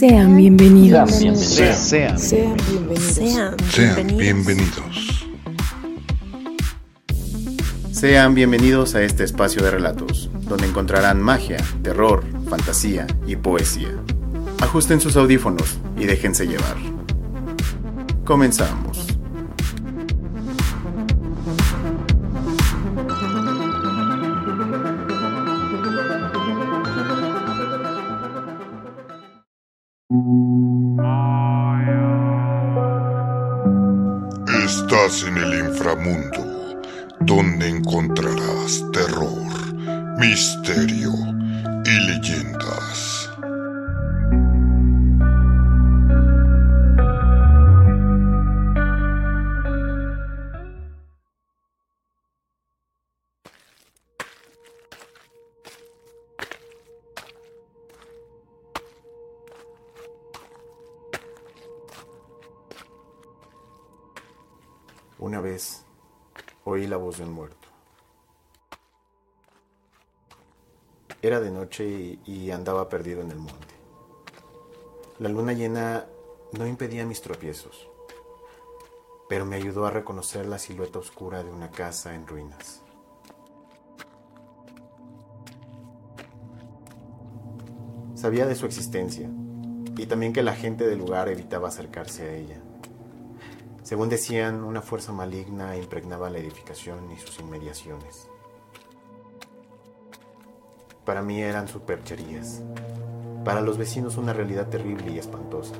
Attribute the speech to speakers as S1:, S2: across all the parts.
S1: Sean bienvenidos.
S2: Sean bienvenidos.
S1: Sean bienvenidos.
S3: Sean bienvenidos.
S2: Sean bienvenidos a este espacio de relatos, donde encontrarán magia, terror, fantasía y poesía. Ajusten sus audífonos y déjense llevar. Comenzamos.
S3: Estás en el inframundo, donde encontrarás terror, misterio y leyendas.
S2: Una vez oí la voz de un muerto. Era de noche y, y andaba perdido en el monte. La luna llena no impedía mis tropiezos, pero me ayudó a reconocer la silueta oscura de una casa en ruinas. Sabía de su existencia y también que la gente del lugar evitaba acercarse a ella. Según decían, una fuerza maligna impregnaba la edificación y sus inmediaciones. Para mí eran supercherías. Para los vecinos una realidad terrible y espantosa.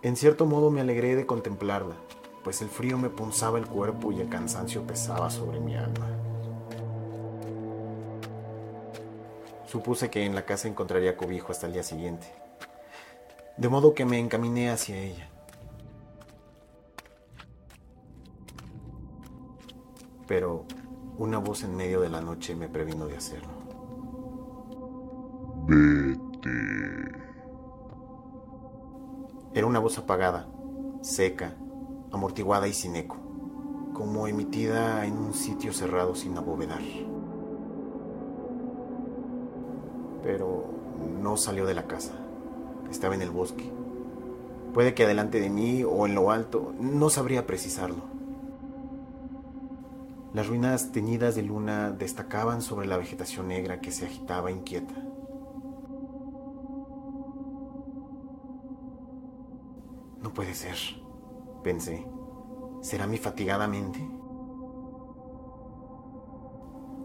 S2: En cierto modo me alegré de contemplarla, pues el frío me punzaba el cuerpo y el cansancio pesaba sobre mi alma. Supuse que en la casa encontraría cobijo hasta el día siguiente de modo que me encaminé hacia ella. Pero una voz en medio de la noche me previno de hacerlo.
S3: Vete.
S2: Era una voz apagada, seca, amortiguada y sin eco, como emitida en un sitio cerrado sin abovedar. Pero no salió de la casa estaba en el bosque. Puede que adelante de mí o en lo alto, no sabría precisarlo. Las ruinas teñidas de luna destacaban sobre la vegetación negra que se agitaba inquieta. No puede ser, pensé. ¿Será mi fatigada mente?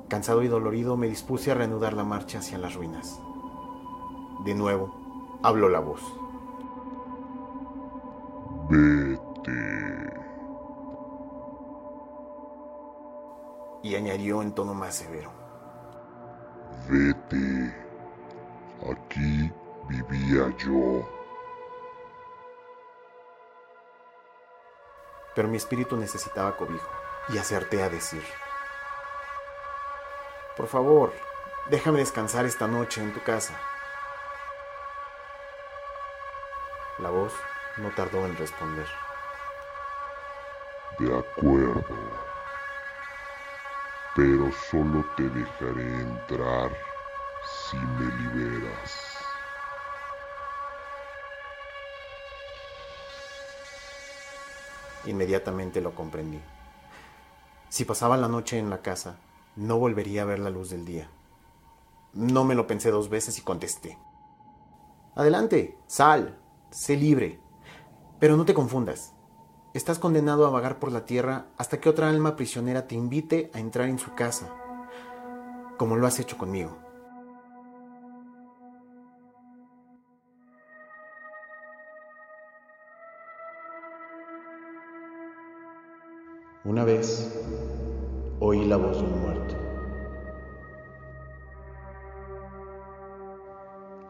S2: Cansado y dolorido me dispuse a reanudar la marcha hacia las ruinas. De nuevo, habló la voz.
S3: Vete.
S2: Y añadió en tono más severo.
S3: Vete. Aquí vivía yo.
S2: Pero mi espíritu necesitaba cobijo y acerté a decir. Por favor, déjame descansar esta noche en tu casa. La voz no tardó en responder.
S3: De acuerdo. Pero solo te dejaré entrar si me liberas.
S2: Inmediatamente lo comprendí. Si pasaba la noche en la casa, no volvería a ver la luz del día. No me lo pensé dos veces y contesté. Adelante, sal, sé libre. Pero no te confundas. Estás condenado a vagar por la tierra hasta que otra alma prisionera te invite a entrar en su casa, como lo has hecho conmigo. Una vez oí la voz de un muerto.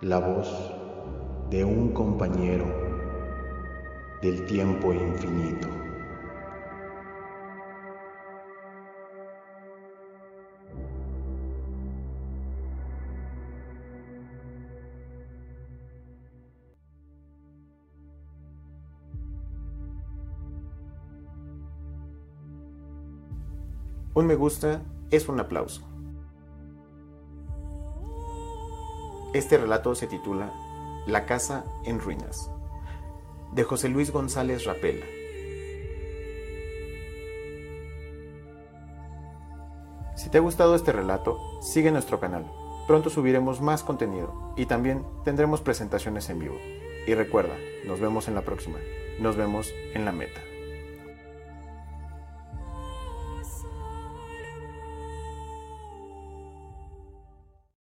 S2: La voz de un compañero del tiempo infinito. Un me gusta es un aplauso. Este relato se titula la casa en ruinas, de José Luis González Rapela. Si te ha gustado este relato, sigue nuestro canal. Pronto subiremos más contenido y también tendremos presentaciones en vivo. Y recuerda, nos vemos en la próxima. Nos vemos en la meta.